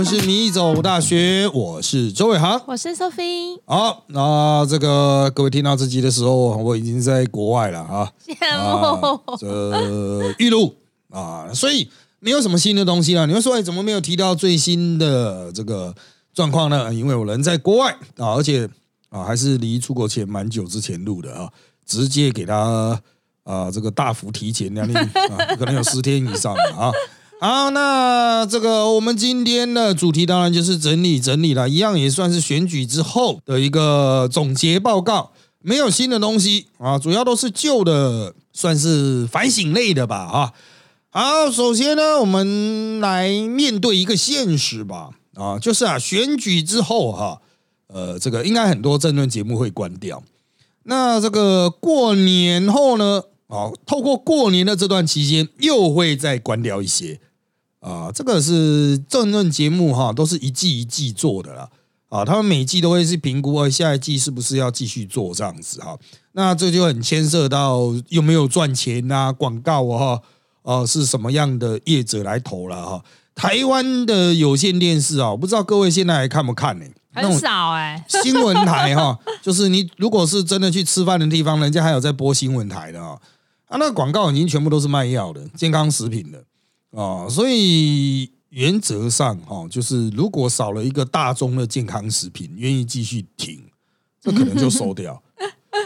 们是米走大学，我是周伟航，我是 Sophie。好，那这个各位听到这集的时候，我已经在国外了啊，羡慕。这玉露啊，所以没有什么新的东西了。你们说，哎，怎么没有提到最新的这个状况呢？因为我人在国外啊，而且啊，还是离出国前蛮久之前录的啊，直接给他啊，这个大幅提前两天啊，可能有十天以上了啊。好，那这个我们今天的主题当然就是整理整理了，一样也算是选举之后的一个总结报告，没有新的东西啊，主要都是旧的，算是反省类的吧啊。好，首先呢，我们来面对一个现实吧啊，就是啊，选举之后哈，呃，这个应该很多政论节目会关掉，那这个过年后呢，啊，透过过年的这段期间，又会再关掉一些。啊，这个是政论节目哈，都是一季一季做的啦。啊，他们每季都会去评估，下一季是不是要继续做这样子哈。那这就很牵涉到有没有赚钱啊，广告啊，哦，是什么样的业者来投了哈。台湾的有线电视啊，不知道各位现在还看不看呢？很少哎，新闻台哈，就是你如果是真的去吃饭的地方，人家还有在播新闻台的啊，啊，那广告已经全部都是卖药的，健康食品的。啊，所以原则上哈，就是如果少了一个大宗的健康食品，愿意继续停，这可能就收掉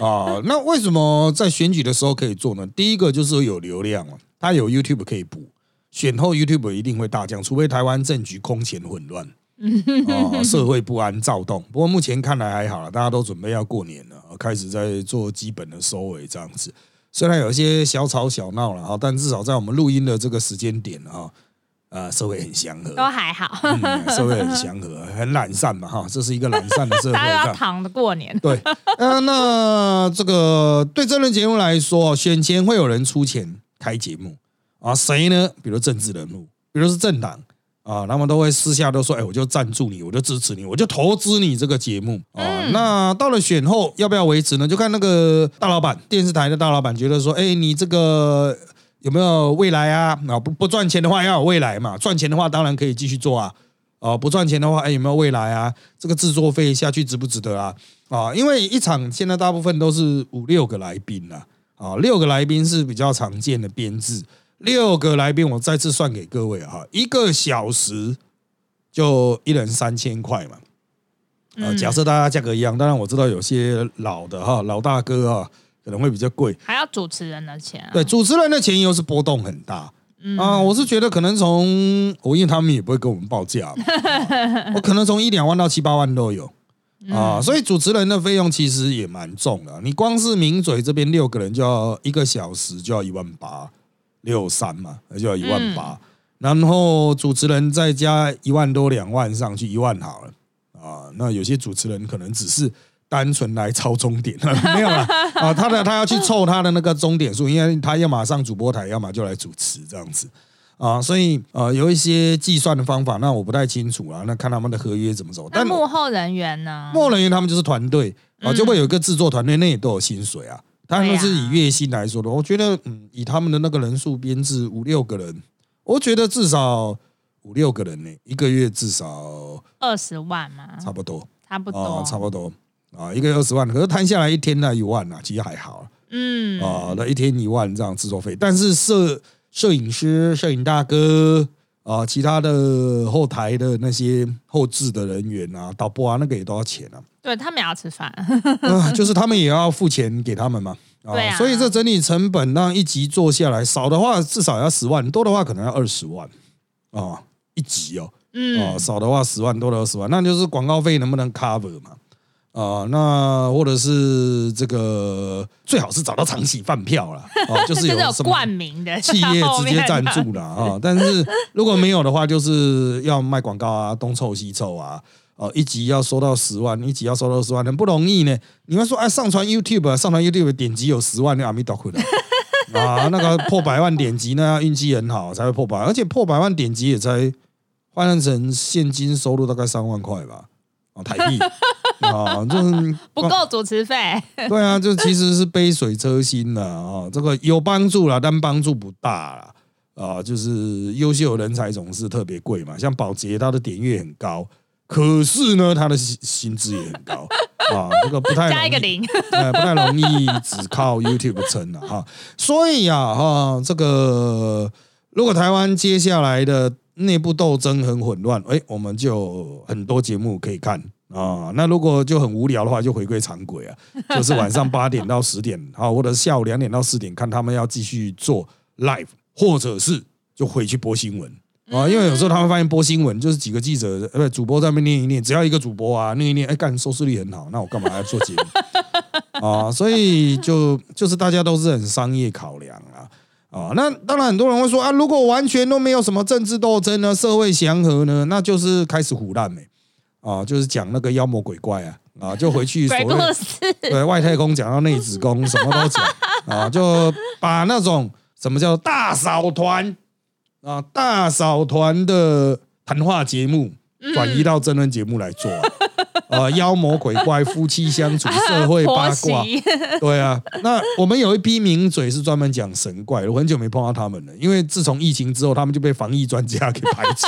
啊。那为什么在选举的时候可以做呢？第一个就是有流量嘛，它有 YouTube 可以补，选后 YouTube 一定会大降，除非台湾政局空前混乱 啊，社会不安躁动。不过目前看来还好了，大家都准备要过年了，开始在做基本的收尾这样子。虽然有一些小吵小闹了哈，但至少在我们录音的这个时间点哈，呃，社会很祥和，都还好，社会很祥和，很懒散嘛哈，这是一个懒散的社会。大家要躺着过年。对，呃，那这个对这轮节目来说，选前会有人出钱开节目啊，谁呢？比如政治人物，比如是政党。啊，他们都会私下都说，哎，我就赞助你，我就支持你，我就投资你这个节目啊。那到了选后要不要维持呢？就看那个大老板，电视台的大老板觉得说，哎，你这个有没有未来啊？啊，不不赚钱的话要有未来嘛，赚钱的话当然可以继续做啊。哦，不赚钱的话，哎，有没有未来啊？这个制作费下去值不值得啊？啊，因为一场现在大部分都是五六个来宾了，啊，六个来宾是比较常见的编制。六个来宾，我再次算给各位哈，一个小时就一人三千块嘛。啊，假设大家价格一样，当然我知道有些老的哈老大哥啊可能会比较贵，还要主持人的钱。对，主持人的钱又是波动很大啊。我是觉得可能从我因为他们也不会给我们报价，我可能从一两万到七八万都有啊。所以主持人的费用其实也蛮重的，你光是名嘴这边六个人就要一个小时就要一万八。六三嘛，那就要一万八，然后主持人再加一万多两万上去，一万好了啊。那有些主持人可能只是单纯来抄终点，没有了啊。他的他要去凑他的那个终点数，因为他要马上主播台，要么就来主持这样子啊。所以呃，有一些计算的方法，那我不太清楚啊。那看他们的合约怎么走。但幕后人员呢？幕后人员他们就是团队啊，就会有一个制作团队，那也都有薪水啊。当然是以月薪来说的，我觉得，嗯，以他们的那个人数编制五六个人，我觉得至少五六个人呢，一个月至少二十万嘛，差不多，差不多，差不多啊，一个月二十万，可是摊下来一天呢一万啊，其实还好，嗯，啊，那一天一万这样制作费，但是摄摄影师、摄影大哥。啊，其他的后台的那些后置的人员啊，导播啊，那个也都要钱啊。对他们也要吃饭，就是他们也要付钱给他们嘛。对啊。所以这整体成本让一集做下来，少的话至少要十万，多的话可能要二十万啊，一集哦。嗯。啊，少的话十万，多的二十万，那就是广告费能不能 cover 嘛？啊，那或者是这个最好是找到长期饭票了，哦，就是 有什么冠名的企业直接赞助了啊。但是如果没有的话，就是要卖广告啊，东凑西凑啊，哦，一集要收到十万，一集要收到十万，很不容易呢。你们说，哎，上传 YouTube，上传 YouTube 点击有十万，的阿弥陀佛的 啊，那个破百万点击，那要运气很好才会破百，而且破百万点击也才换算成现金收入大概三万块吧，啊，台币。啊，就是 不够主持费。对啊，就其实是杯水车薪的啊，这个有帮助了，但帮助不大了啊，就是优秀人才总是特别贵嘛，像保洁他的点阅很高，可是呢，他的薪薪资也很高啊，这个不太加一个零，呃，不太容易只靠 YouTube 撑了哈。所以啊，哈，这个如果台湾接下来的内部斗争很混乱，哎，我们就很多节目可以看啊。那如果就很无聊的话，就回归常轨啊，就是晚上八点到十点啊，或者是下午两点到四点，看他们要继续做 live，或者是就回去播新闻。啊，因为有时候他们发现播新闻就是几个记者，呃，不，主播在那边念一念，只要一个主播啊念一念，哎，干收视率很好，那我干嘛要做节目 啊？所以就就是大家都是很商业考量啊啊。那当然很多人会说啊，如果完全都没有什么政治斗争呢，社会祥和呢，那就是开始胡乱没啊，就是讲那个妖魔鬼怪啊啊，就回去 所谓，对外太空讲到内子宫，什么都讲啊，就把那种什么叫大嫂团啊，大嫂团的谈话节目转移到真人节目来做啊，呃，妖魔鬼怪、夫妻相处、社会八卦，媳，对啊。那我们有一批名嘴是专门讲神怪的，我很久没碰到他们了，因为自从疫情之后，他们就被防疫专家给排挤，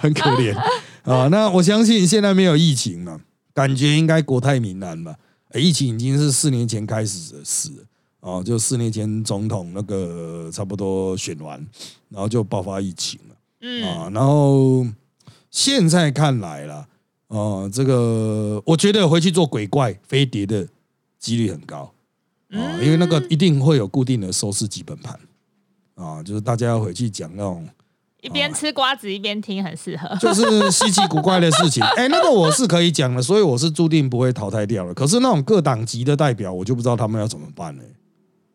很可怜啊。那我相信现在没有疫情嘛，感觉应该国泰民安吧。诶疫情已经是四年前开始的事了哦，就四年前总统那个差不多选完，然后就爆发疫情了。嗯，啊，然后现在看来啦，哦、这个我觉得回去做鬼怪飞碟的几率很高啊、因为那个一定会有固定的收视基本盘啊，就是大家要回去讲那种一边吃瓜子一边听，很适合。就是稀奇古怪的事情。哎，那个我是可以讲的，所以我是注定不会淘汰掉了。可是那种各党级的代表，我就不知道他们要怎么办呢？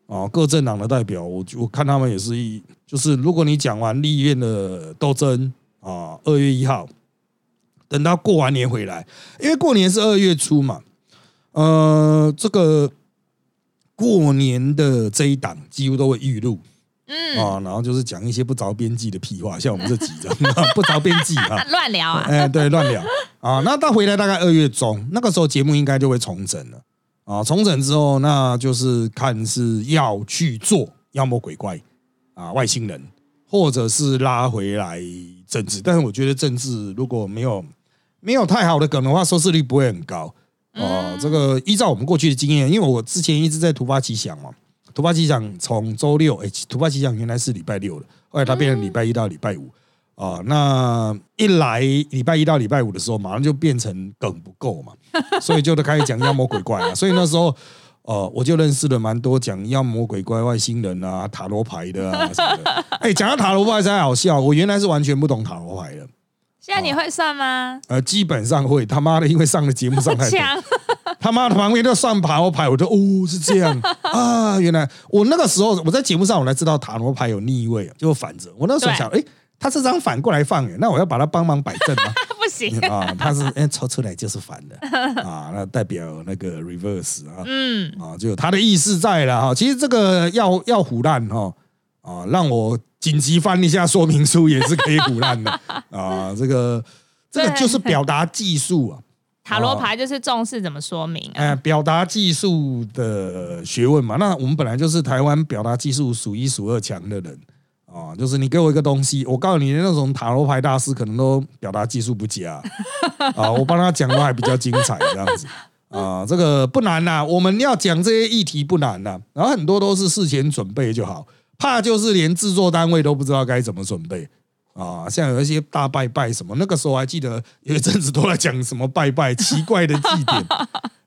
哦，各政党的代表，我我看他们也是一，就是如果你讲完立院的斗争啊，二月一号，等到过完年回来，因为过年是二月初嘛，呃，这个过年的这一档几乎都会预录。嗯，啊，然后就是讲一些不着边际的屁话，像我们这几张 不着边际啊，乱聊啊，哎，对，乱聊啊。那到回来大概二月中，那个时候节目应该就会重整了啊。重整之后，那就是看是要去做妖魔鬼怪啊、外星人，或者是拉回来政治。但是我觉得政治如果没有没有太好的梗的话，收视率不会很高哦。这个依照我们过去的经验，因为我之前一直在突发奇想嘛。突发奇想从周六，哎，突发奇想原来是礼拜六的，后来它变成礼拜一到礼拜五啊。那一来礼拜一到礼拜五的时候，马上就变成梗不够嘛，所以就都开始讲妖魔鬼怪啊。所以那时候，呃，我就认识了蛮多讲妖魔鬼怪、外星人啊、塔罗牌的啊什么的。哎，讲到塔罗牌才好笑，我原来是完全不懂塔罗牌的，现在你会算吗？呃，基本上会他妈的，因为上了节目上太 多。强，他妈的旁边都算塔罗牌，我就哦是这样 啊，原来我那个时候我在节目上我才知道塔罗牌有逆位，就反着。我那时候想，哎，他这张反过来放，哎，那我要把它帮忙摆正吗？不行，啊，他是哎抽出来就是反的啊，那代表那个 reverse 啊，嗯，啊，就有他的意思在了哈。其实这个要要胡乱哈啊，让我紧急翻一下说明书也是可以胡烂的。啊。这个这个就是表达技术啊。塔罗牌就是重视怎么说明啊，哎，表达技术的学问嘛，那我们本来就是台湾表达技术数一数二强的人啊，就是你给我一个东西，我告诉你，那种塔罗牌大师可能都表达技术不佳。啊，我帮他讲的还比较精彩这样子。啊，这个不难呐，我们要讲这些议题不难呐，然后很多都是事前准备就好，怕就是连制作单位都不知道该怎么准备。啊，像有一些大拜拜什么，那个时候还记得有一阵子都在讲什么拜拜奇怪的祭典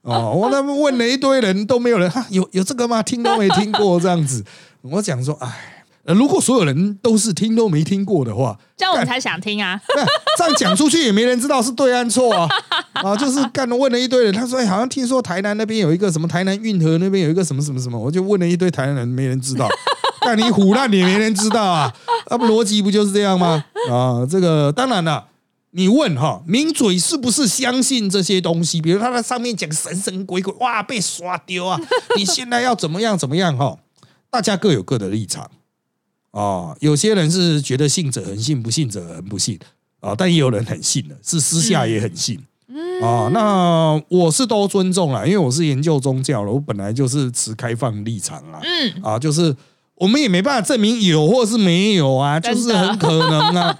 哦，我他们问了一堆人都没有人哈有有这个吗？听都没听过这样子。我讲说，哎，呃如果所有人都是听都没听过的话，这样我们才想听啊。那这样讲出去也没人知道是对岸错啊啊！就是干问了一堆人，他说、哎，好像听说台南那边有一个什么台南运河那边有一个什么什么什么，我就问了一堆台南人，没人知道。但你唬烂你没人知道啊，那不逻辑不就是这样吗？啊，这个当然了。你问哈，名嘴是不是相信这些东西？比如他在上面讲神神鬼鬼，哇，被刷丢啊！你现在要怎么样怎么样哈？大家各有各的立场啊。有些人是觉得信者恒信，不信者恒不信啊。但也有人很信的，是私下也很信啊。那我是都尊重啦，因为我是研究宗教了，我本来就是持开放立场啊。嗯，啊，就是我们也没办法证明有或是没有啊，就是很可能啊，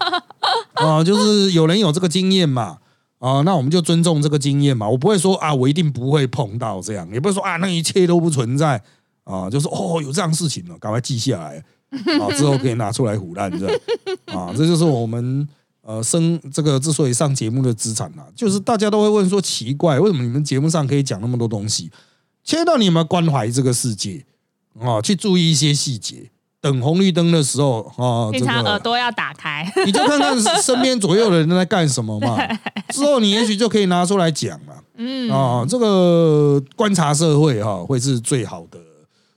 啊，就是有人有这个经验嘛，啊，那我们就尊重这个经验嘛，我不会说啊，我一定不会碰到这样，也不会说啊，那一切都不存在。啊，就是哦，有这样事情了，赶快记下来。啊，之后可以拿出来唬烂这样。啊，这就是我们。呃，生这个之所以上节目的资产啊，就是大家都会问说奇怪，为什么你们节目上可以讲那么多东西？切到你们关怀这个世界啊，去注意一些细节。等红绿灯的时候啊，平常这个耳朵要打开。你就看看身边左右的人在干什么嘛。之后你也许就可以拿出来讲了。嗯，啊，这个观察社会哈、会是最好的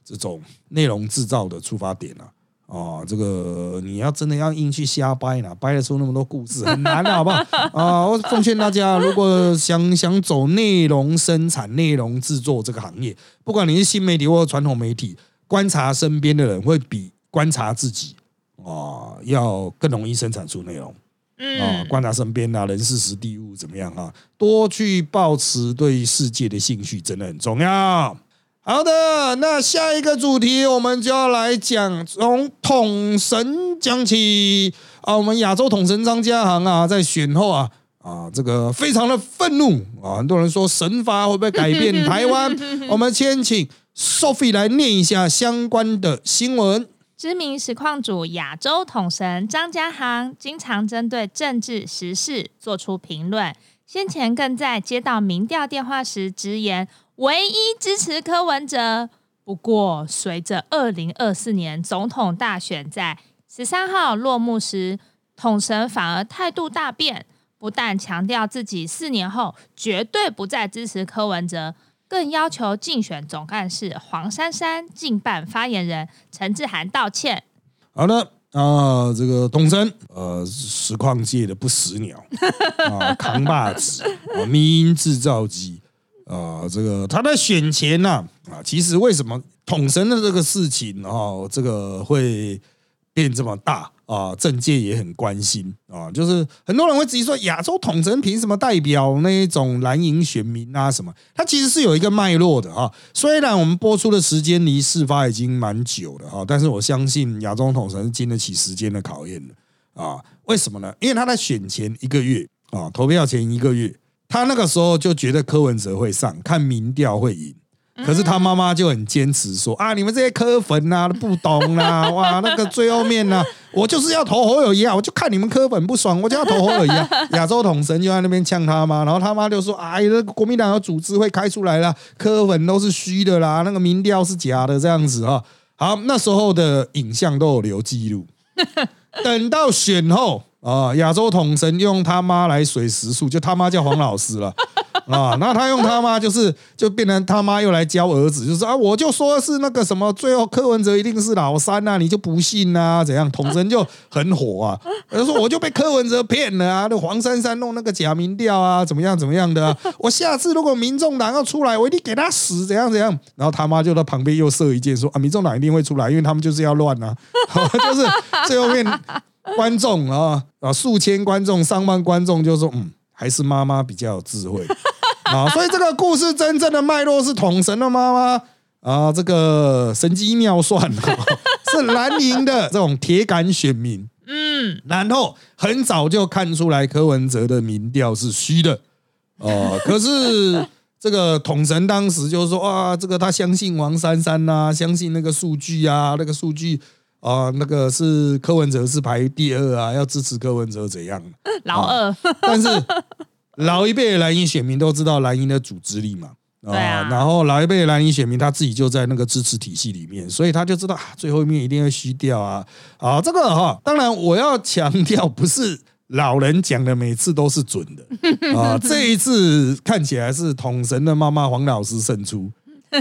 这种内容制造的出发点啊。啊，这个你要真的要硬去瞎掰呢，掰得出那么多故事很难的，好不好？啊，我奉劝大家，如果想想走内容生产、内容制作这个行业，不管你是新媒体或者传统媒体，观察身边的人会比观察自己啊要更容易生产出内容。啊，嗯，观察身边啊，人事时地物怎么样啊？多去保持对世界的兴趣，真的很重要。好的，那下一个主题我们就要来讲从统神讲起啊。我们亚洲统神张家航啊，在选后啊啊，这个非常的愤怒啊，很多人说神法会不会改变台湾？我们先请 Sophie 来念一下相关的新闻。知名实况主亚洲统神张家航经常针对政治时事做出评论，先前更在接到民调电话时直言唯一支持柯文哲。不过，随着二零二四年总统大选在十三号落幕时，统神反而态度大变，不但强调自己四年后绝对不再支持柯文哲，更要求竞选总干事黄珊珊、竞办发言人陈志涵道歉。好的啊，这个统神呃，实况界的不死鸟啊，扛把子啊，迷音制造机啊，这个他在选前呐啊，其实为什么统神的这个事情啊，这个会变这么大啊？政界也很关心啊，就是很多人会质疑说，亚洲统神凭什么代表那一种蓝营选民啊？什么？它其实是有一个脉络的啊。虽然我们播出的时间离事发已经蛮久了哈，但是我相信亚洲统神是经得起时间的考验的啊。为什么呢？因为他在选前一个月啊，投票前一个月，他那个时候就觉得柯文哲会上，看民调会赢。可是他妈妈就很坚持说啊，你们这些科粉啊，都不懂啦、哇，那个最后面呢、我就是要投侯友谊啊，我就看你们科粉不爽，我就要投侯友谊啊。亚洲统神就在那边呛他妈，然后他妈就说，哎，那个国民党有组织会开出来啦，科粉都是虚的啦，那个民调是假的这样子啊。好，那时候的影像都有留记录，等到选后啊，亚洲统神用他妈来水时数，就他妈叫黄老师了。啊，那他用他妈就是就变成他妈又来教儿子，就是啊，我就说是那个什么，最后柯文哲一定是老三啊，你就不信啊？怎样？统神就很火啊，他说我就被柯文哲骗了啊，那黄珊珊弄那个假民调啊，怎么样怎么样的、我下次如果民众党要出来，我一定给他死，怎样怎样？然后他妈就在旁边又射一箭，说啊，民众党一定会出来，因为他们就是要乱啊，就是最后面观众啊啊，数千观众、上万观众就说，嗯，还是妈妈比较有智慧。啊，所以这个故事真正的脉络是统神的妈妈啊，这个神机妙算、啊、是蓝营的这种铁杆选民，嗯，然后很早就看出来柯文哲的民调是虚的，哦、可是这个统神当时就说啊，这个他相信王珊珊呐、相信那个数据啊，那个数据啊，那个是柯文哲是排第二啊，要支持柯文哲怎样？老二，但是老一辈的蓝营选民都知道蓝营的组织力嘛。对啊然后老一辈的蓝营选民他自己就在那个支持体系里面，所以他就知道啊，最后一面一定会虚掉啊。啊，这个哈，当然我要强调，不是老人讲的每次都是准的 啊。这一次看起来是统神的妈妈黄老师胜出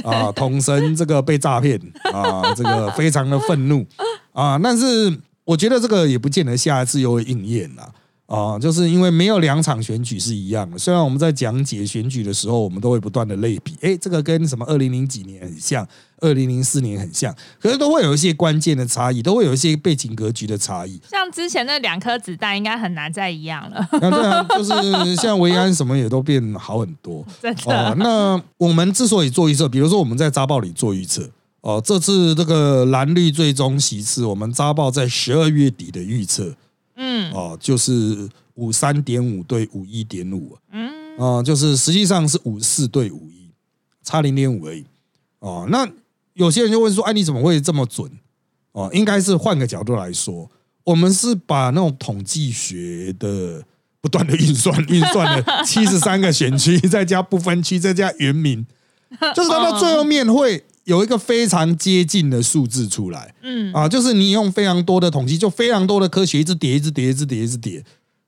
啊，统神这个被诈骗啊，这个非常的愤怒啊。但是我觉得这个也不见得下一次又会应验啦。啊，就是因为没有两场选举是一样的。虽然我们在讲解选举的时候，我们都会不断的类比，哎，这个跟什么二零零几年很像，二零零四年很像，可是都会有一些关键的差异，都会有一些背景格局的差异。像之前那两颗子弹，应该很难再一样了，那对啊，就是 像维安什么也都变好很多。真哦，的。那我们之所以做预测，比如说我们在扎报里做预测，哦，这次这个蓝绿最终席次，我们扎报在十二月底的预测，嗯哦，就是五三点五对五一点五，嗯，啊，就是实际上是五四对五一，差零点五而已。哦，那有些人就问说，哎，你怎么会这么准？哦，应该是换个角度来说，我们是把那种统计学的不断的运算，运算了七十三个选区，再加不分区，再加原民，就是它到最后面会有一个非常接近的数字出来。嗯啊，就是你用非常多的统计，就非常多的科学一直叠，一直叠，一直叠，一直叠，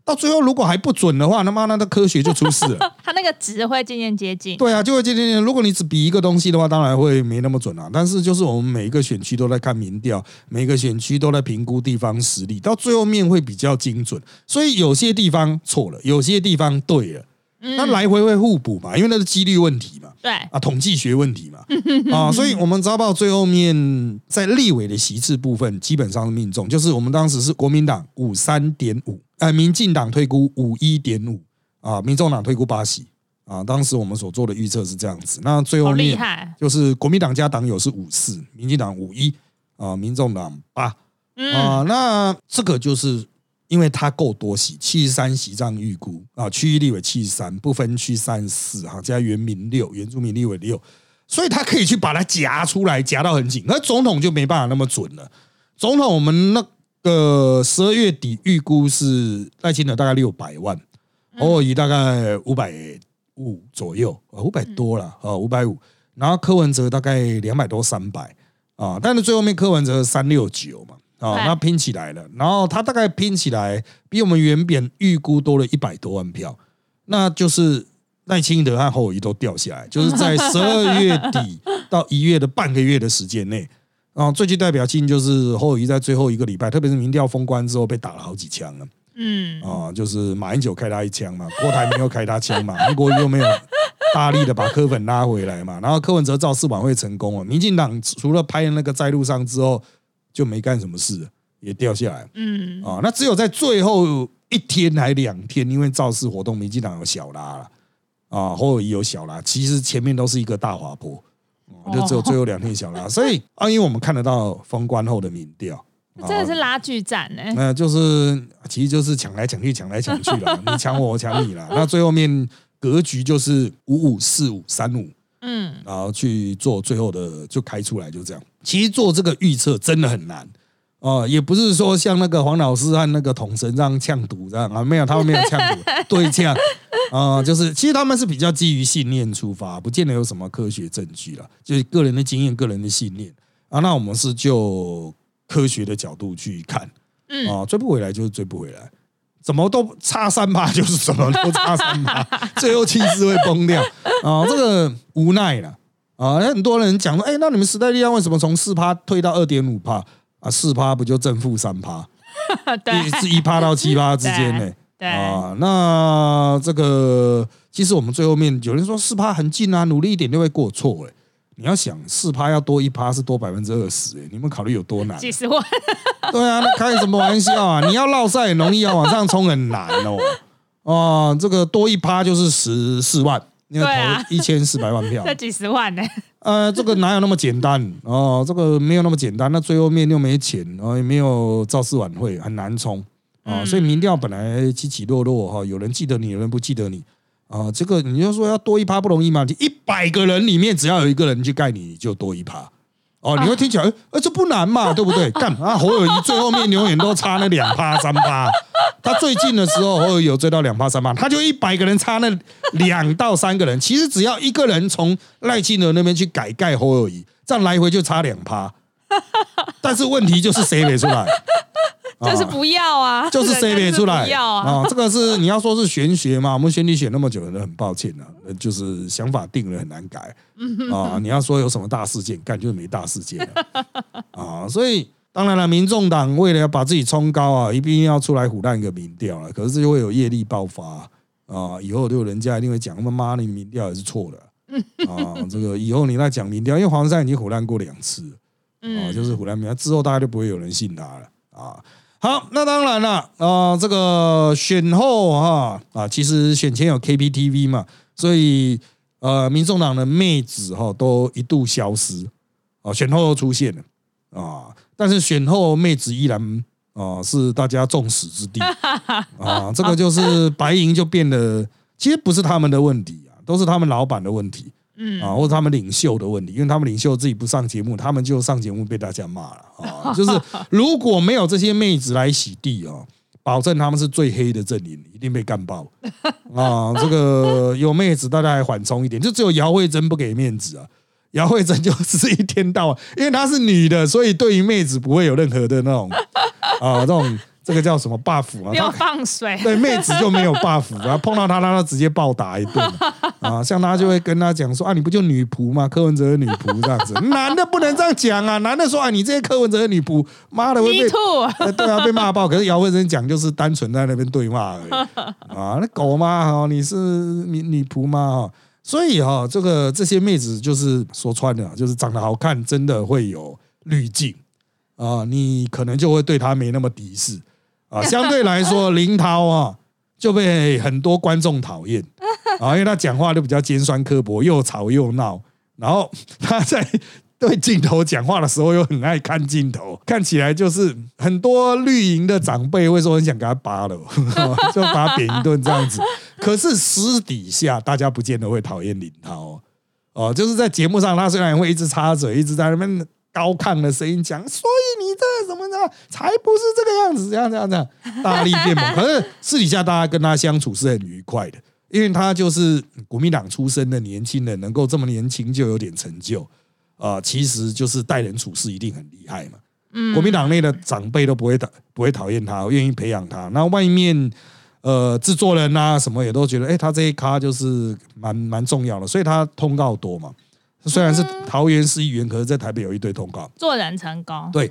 到最后如果还不准的话，他妈那的科学就出事了。它那个值会渐渐接近。对啊，就会渐渐渐。如果你只比一个东西的话，当然会没那么准啊。但是就是我们每一个选区都在看民调，每个选区都在评估地方实力，到最后面会比较精准。所以有些地方错了，有些地方对了，嗯那来回会互补嘛，因为那是几率问题嘛。对，啊，统计学问题嘛，啊，所以我们招报最后面在立委的席次部分基本上是命中，就是我们当时是国民党五三点五，呃，民进党推估五一点五，啊，民众党推估八席，啊，当时我们所做的预测是这样子，那最后面。就是国民党加党友是五四，民进党五一，啊，民众党八，嗯，啊，那这个就是因为它够多席，七十三席这样预估啊，区域立委七十三，不分区三十四，哈，加原民六，原住民立委六，所以他可以去把它夹出来，夹到很紧。而总统就没办法那么准了。总统我们那个十二月底预估是赖清德大概六百万，侯友谊大概五百五左右，五百多了啊，五百五。然后柯文哲大概两百多三百啊，但是最后面柯文哲三六九嘛啊，对那拼起来了，然后他大概拼起来比我们原本预估多了一百多万票，那就是赖清德和侯友谊都掉下来，就是在十二月底到一月的半个月的时间内。啊，最具代表性就是侯友谊在最后一个礼拜，特别是民调封关之后被打了好几枪了。嗯，啊，就是马英九开他一枪嘛，郭台铭又开他枪嘛，韩国瑜又没有大力的把柯粉拉回来嘛，然后柯文哲造势晚会成功了，民进党除了拍那个在路上之后就没干什么事，也掉下来嗯，啊，那只有在最后一天还两天，因为造势活动，民进党有小拉了啊，侯友谊有小拉，其实前面都是一个大滑坡。啊就只有最后两天小拉，所以啊，因为我们看得到封关后的民调，啊真的是拉锯战呢。那就是其实就是抢来抢去，抢来抢去了，你抢我，我抢你了。那最后面格局就是五五四五三五，嗯，然后去做最后的就开出来，就这样。其实做这个预测真的很难。哦、也不是说像那个黄老师和那个统神这样呛赌这样啊，没有，他们没有呛赌，对呛。啊、就是其实他们是比较基于信念出发，不见得有什么科学证据了，就是个人的经验、个人的信念。啊。那我们是就科学的角度去看，嗯。啊，追不回来就是追不回来，怎么都差三趴就是怎么都差三趴，最后气势会崩掉。啊，这个无奈了啊。很多人讲说，哎，那你们时代力量为什么从四趴退到二点五趴啊？四趴不就正负三趴，对是一趴到七趴之间呢？对，啊，那这个其实我们最后面有人说四趴很近啊，努力一点就会过错哎。你要想四趴要多一趴是多百分之二十哎，你们考虑有多难？几十万，对啊，那开什么玩笑啊！你要绕赛很容易，啊往上冲很难哦。哦，这个多一趴就是十四万，你要投一千四百万票这，几十万呢。呃，这个哪有那么简单哦？这个没有那么简单。那最后面又没钱，然后也没有造势晚会，很难冲啊。嗯所以民调本来起起落落哈，有人记得你，有人不记得你啊。这个你就说要多一趴不容易嘛？一百个人里面只要有一个人去盖你，你就多一趴。哦，你会听起来，呃，这不难嘛，对不对？干啊，侯友谊最后面永远都差那两趴三趴，他最近的时候侯友谊有追到两趴三趴，他就一百个人差那两到三个人，其实只要一个人从赖清德那边去改盖侯友谊，这样来回就差两趴。但是问题就是谁没出来，就是啊不要啊，就是谁没出来啊，啊？这个是你要说是玄学嘛？我们选你选那么久了，很抱歉啊，呃就是想法定了很难改啊。你要说有什么大事件，干就是没大事件啊 啊。所以当然了，民众党为了要把自己冲高啊，一定要出来虎烂一个民调了。可是这就会有业力爆发啊，以后就人家一定会讲，他妈你民调也是错的 啊。这个以后你再讲民调，因为黄山已经虎烂过两次了。啊，嗯，就是虎烂民之后，大家就不会有人信他了啊。好，那当然了，啊，这个选后哈啊，其实选前有 KPTV 嘛，所以呃，民众党的妹子哈都一度消失啊，选后又出现了啊，但是选后妹子依然啊是大家众矢之的啊，这个就是白银就变得，其实不是他们的问题啊，都是他们老板的问题。嗯啊，或者他们领袖的问题，因为他们领袖自己不上节目，他们就上节目被大家骂了啊。就是如果没有这些妹子来洗地啊，保证他们是最黑的阵营，一定被干爆啊。这个有妹子，大家还缓冲一点，就只有姚慧珍不给面子啊。姚慧珍就 是一天到晚，因为她是女的，所以对于妹子不会有任何的那种啊，这种这个叫什么 buff 啊？又她放水，对妹子就没有 buff，然后碰到他，他就直接暴打一顿 啊！像他就会跟他讲说啊，你不就女仆吗？柯文哲的女仆这样子，男的不能这样讲啊！男的说啊，你这些柯文哲的女仆，妈的会被 too，呃对啊被骂爆。可是姚慧珍讲就是单纯在那边对骂而已 啊，那狗吗？哈，你是女女仆吗？哈，所以哈，这个这些妹子就是说穿了，就是长得好看，真的会有滤镜啊，你可能就会对她没那么敌视。啊，相对来说，林涛啊就被很多观众讨厌啊，因为他讲话就比较尖酸刻薄，又吵又闹，然后他在对镜头讲话的时候又很爱看镜头，看起来就是很多绿营的长辈会说很想给他扒了，就把他扁一顿这样子。可是私底下大家不见得会讨厌林涛哦，就是在节目上他虽然会一直插嘴，一直在那边。高亢的声音讲，所以你这怎么着，才不是这个样子，这样这样这样，大力变猛。可是私底下大家跟他相处是很愉快的，因为他就是国民党出身的年轻人，能够这么年轻就有点成就啊、其实就是待人处事一定很厉害嘛。嗯国民党内的长辈都不会讨不会讨厌他，愿意培养他。那外面呃制作人啊什么也都觉得，哎、他这一咖就是蛮蛮重要的，所以他通告多嘛。虽然是桃园市议员，可是在台北有一堆通告。做人成功，对，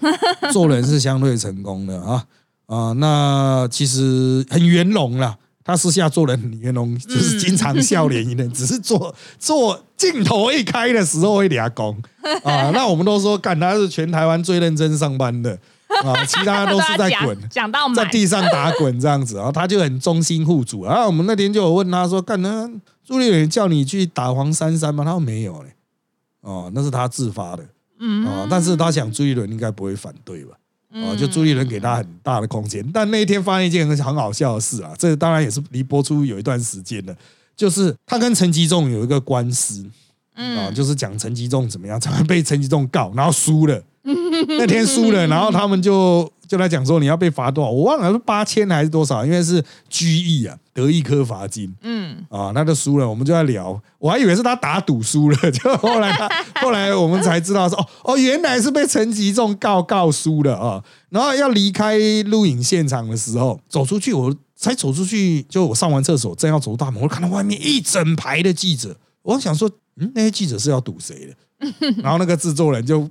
做人是相对成功的啊啊，那其实很圆融啦。他私下做人很圆融，就是经常笑脸迎人，只是做做镜头一开的时候会俩拱啊。那我们都说，干他是全台湾最认真上班的啊，其他都是在滚。讲讲到满，在地上打滚这样子，然后他就很忠心护主。然后我们那天就有问他说：“干呢？朱立伦叫你去打黄珊珊吗？”他说没有嘞。哦，那是他自发的嗯啊、但是他想朱一伦应该不会反对吧？哦，就朱立伦给他很大的空间。但那一天发生一件很很好笑的事啊，这当然也是离播出有一段时间了，就是他跟陈吉仲有一个官司啊，嗯，就是讲陈吉仲怎么样，常常被陈吉仲告，然后输了。那天输了，然后他们就就来讲说你要被罚多少，我忘了是八千还是多少，因为是拘役啊，得一颗罚金。嗯，啊，那就输了，我们就在聊，我还以为是他打赌输了，就后来他 后来我们才知道说哦哦，原来是被陈吉仲告告输了啊，然后要离开录影现场的时候，走出去我才走出去，就我上完厕所正要走大门，我看到外面一整排的记者，我想说，嗯，那些记者是要堵谁的？然后那个制作人就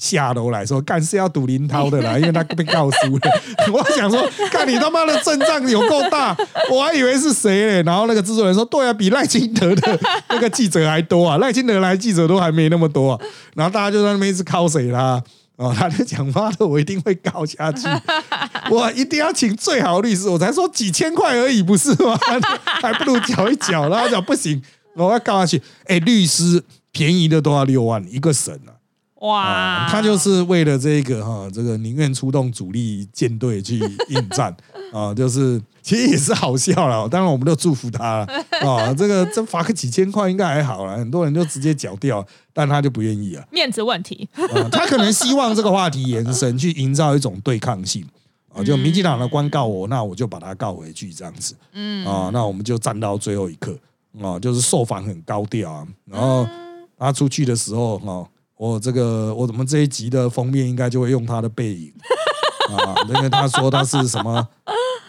下楼来说，干是要赌林涛的啦，因为他被告输了。我想说，干你他妈的阵仗有够大，我还以为是谁嘞。然后那个制作人说，对啊，比赖清德的那个记者还多啊，赖清德来记者都还没那么多啊。然后大家就在那边一直靠谁啦。哦，他就讲妈的，我一定会告下去，我一定要请最好的律师。我才说几千块而已，不是吗？还不如缴一缴。然后讲不行，我要告下去。哎，律师便宜的都要六万一个省啊。哇啊，，他就是为了这个哈，这个宁愿出动主力舰队去应战 啊，就是其实也是好笑了。当然，我们都祝福他了 啊。这个这罚个几千块应该还好了，很多人就直接缴掉，但他就不愿意啊。面子问题，啊他可能希望这个话题延伸，去营造一种对抗性啊。就民进党的官告我，那我就把他告回去，这样子嗯，啊。那我们就站到最后一刻啊，就是受访很高调啊。然后他出去的时候哈。我这个我们这一集的封面应该就会用他的背影啊，因为他说他是什么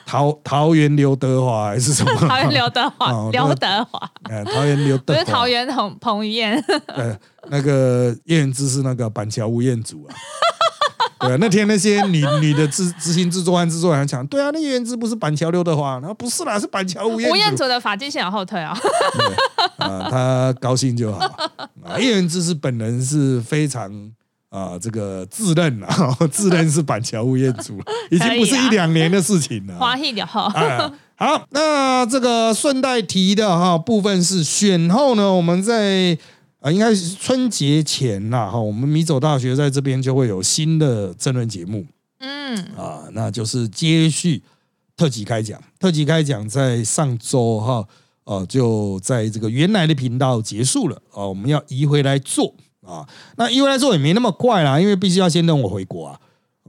桃桃园刘德华还是什么？桃园刘德华哦，刘德华，哎，桃园刘 德华，是桃园彭彭于晏，呃，那个叶元之是那个板桥吴彦祖啊。对啊，那天那些女女的执执行制作案制作人还讲，对啊，那叶元之不是板桥刘德华，然后不是啦，是板桥吴彦吴彦祖。的发际线往后退啊，对 啊，他高兴就好。啊，叶元之是本人是非常啊，这个自认啊，自认是板桥吴彦祖，已经不是一两年的事情了啊。华裔的后，哎，好，那这个顺带提的哈部分是选后呢，我们在啊，应该是春节前啦哈，我们米走大学在这边就会有新的政论节目嗯，啊，那就是接续特辑开讲，特辑开讲在上周哈，呃，就在这个原来的频道结束了啊，我们要移回来做啊，那移回来做也没那么快啦，因为必须要先等我回国啊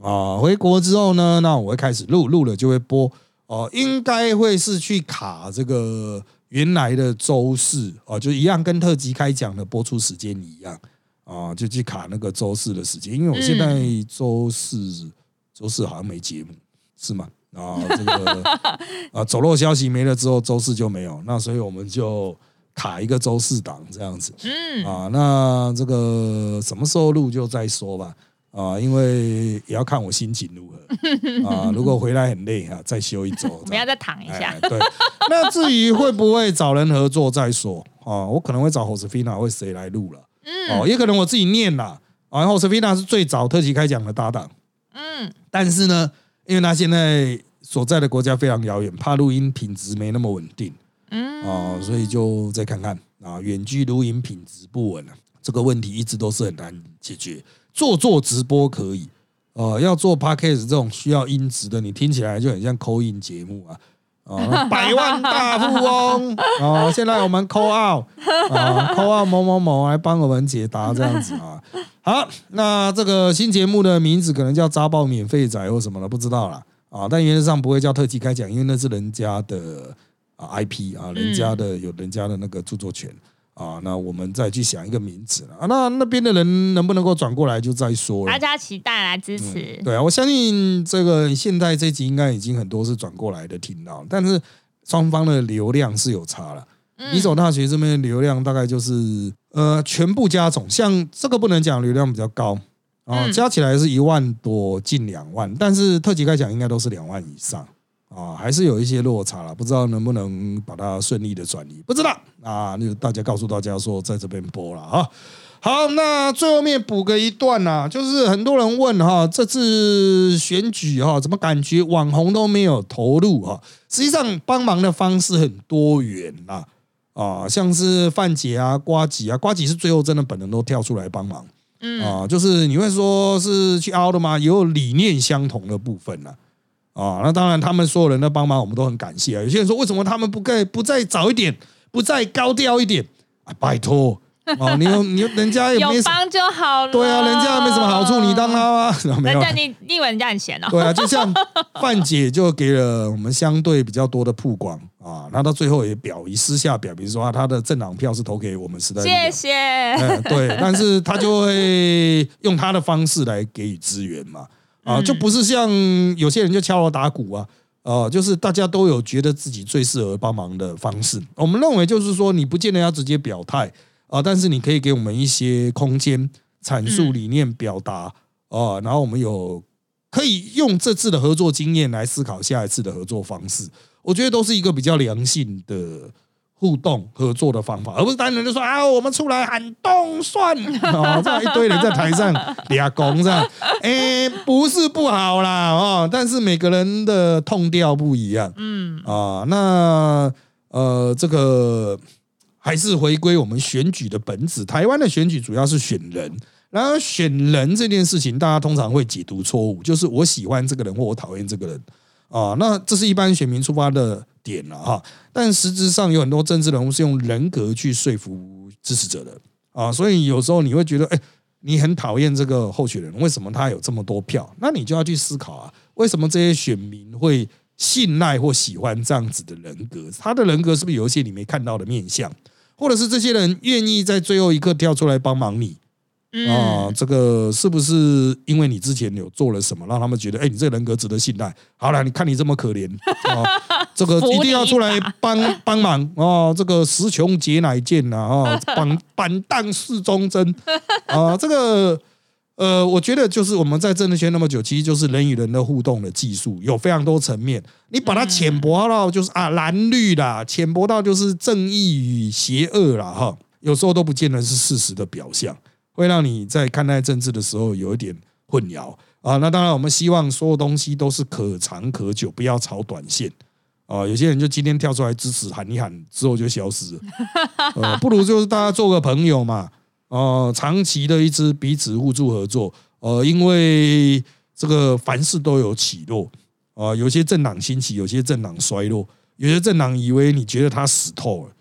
啊，回国之后呢，那我会开始录，录了就会播哦、应该会是去卡这个原来的周四啊、就一样跟特辑开讲的播出时间一样啊，就去卡那个周四的时间，因为我现在周四、周四好像没节目，是吗？啊，这个 啊走漏消息没了之后，周四就没有，那所以我们就卡一个周四档这样子。嗯，啊，那这个什么时候录就再说吧。啊，因为也要看我心情如何啊。如果回来很累啊，再休一周。我们要再躺一下哎。对，那至于会不会找人合作再说啊，我可能会找 Josefina 或谁来录了。嗯哦，也可能我自己念啦。啊，然后 Josefina 是最早特级开讲的搭档，嗯，但是呢，因为他现在所在的国家非常遥远，怕录音品质没那么稳定。嗯，哦，所以就再看看啊，远距录音品质不稳啊，这个问题一直都是很难解决。做做直播可以，呃，要做 podcast 这种需要音质的，你听起来就很像扣音节目啊。啊，百万大富翁啊！现在我们扣 out 啊，扣 out 某某某来帮我们解答这样子啊。好，那这个新节目的名字可能叫“扎爆免费仔”或什么的，不知道啦。啊。但原则上不会叫特技开讲，因为那是人家的啊 IP 啊，人家的有人家的那个著作权啊。那我们再去想一个名字了啊。那那边的人能不能够转过来就再说了大。家期待来支持。对啊，我相信这个现在这集应该已经很多是转过来的听到，但是双方的流量是有差了。嗯米走大学这边的流量大概就是呃全部加总，像这个不能讲流量比较高啊，嗯加起来是一万多近两万，但是特级开讲应该都是两万以上啊，还是有一些落差了，不知道能不能把它顺利的转移，不知道啊，那就大家告诉大家说在这边播了啊。好，那最后面补个一段呐、就是很多人问哈，这次选举哈，怎么感觉网红都没有投入哈？实际上帮忙的方式很多元啦，啊，像是范姐啊、瓜吉啊，瓜吉是最后真的本人都跳出来帮忙嗯啊，就是你会说是去凹的吗？也有理念相同的部分呢。啊，那当然，他们所有人的帮忙，我们都很感谢啊。有些人说，为什么他们不再不再早一点，不再高调一点啊？拜托，哦，你有你有人家也没什么，有帮就好了。对啊，人家也没什么好处，你当他吗？没有人家你你以为人家很闲哦？对啊，就像范姐就给了我们相对比较多的曝光啊，那到最后也表一私下表明说啊，他的政党票是投给我们时代谢谢。嗯，对，但是他就会用他的方式来给予支援嘛，啊，嗯就不是像有些人就敲锣打鼓啊，呃，就是大家都有觉得自己最适合帮忙的方式。我们认为就是说，你不见得要直接表态啊，但是你可以给我们一些空间，阐述理念、表达啊，然后我们有可以用这次的合作经验来思考下一次的合作方式。我觉得都是一个比较良性的互动合作的方法，而不是单纯就说啊，我们出来喊动算 哦，这样一堆人在台上俩拱这样，哎，不是不好啦哦，但是每个人的痛调不一样。嗯。啊，那呃，这个还是回归我们选举的本质。台湾的选举主要是选人，然后选人这件事情，大家通常会解读错误，就是我喜欢这个人或我讨厌这个人啊，那这是一般选民出发的点了哈。但实质上有很多政治人物是用人格去说服支持者的啊，所以有时候你会觉得，哎，你很讨厌这个候选人，为什么他有这么多票？那你就要去思考啊，为什么这些选民会信赖或喜欢这样子的人格？他的人格是不是有一些你没看到的面相？或者是这些人愿意在最后一刻跳出来帮忙你啊、嗯，这个是不是因为你之前有做了什么，让他们觉得，哎，你这个人格值得信赖？好了，你看你这么可怜啊、这个一定要出来帮帮忙哦。这个时穷节乃见呐啊，板板荡是忠贞啊，这个。呃，我觉得就是我们在政治圈那么久，其实就是人与人的互动的技术有非常多层面。你把它浅薄到就是啊蓝绿啦，浅薄到就是正义与邪恶啦，哈，有时候都不见得是事实的表象，会让你在看待政治的时候有一点混淆啊。那当然，我们希望所有东西都是可长可久，不要炒短线。啊，有些人就今天跳出来支持喊一喊，之后就消失了。呃，不如就是大家做个朋友嘛。呃，长期的一支彼此互助合作，呃，因为这个凡事都有起落，啊、有些政党兴起，有些政党衰落，有些政党以为你觉得他死透了，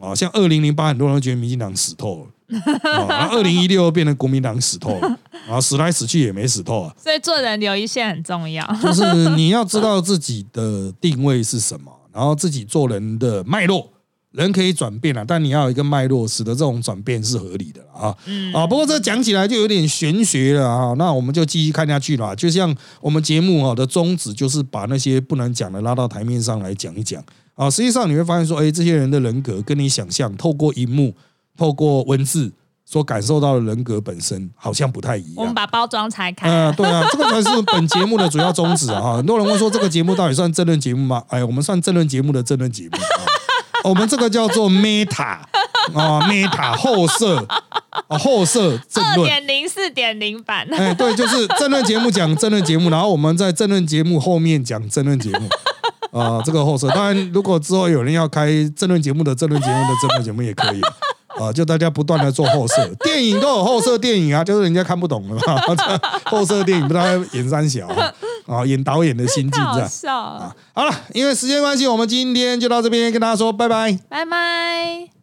啊，像二零零八很多人都觉得民进党死透了，啊，然后二零一六变成国民党死透了，啊，死来死去也没死透啊，所以做人留一线很重要。就是你要知道自己的定位是什么，然后自己做人的脉络。人可以转变啊，但你要有一个脉络，使得这种转变是合理的啦啊。啊，不过这讲起来就有点玄学了啊。那我们就继续看下去了。就像我们节目啊的宗旨，就是把那些不能讲的拉到台面上来讲一讲啊。实际上你会发现说，哎，这些人的人格跟你想象透过荧幕、透过文字所感受到的人格本身好像不太一样我们。把包装拆开，嗯、对啊，这个才是本节目的主要宗旨啊！很多人问说这个节目到底算政论节目吗？哎，我们算政论节目的政论节目啊。我们这个叫做 meta 啊，meta 后设啊，后设政二论。点零、四点零版。哎，对，就是政论节目讲政论节目，然后我们在政论节目后面讲政论节目。啊、这个后设，当然，如果之后有人要开政论节目的政论节目的政论节目也可以啊，就大家不断的做后设，电影都有后设电影啊，就是人家看不懂了嘛，这后设电影不知道演三小啊，啊演导演的心境这样。笑了，好了，因为时间关系，我们今天就到这边跟大家说拜拜。拜拜。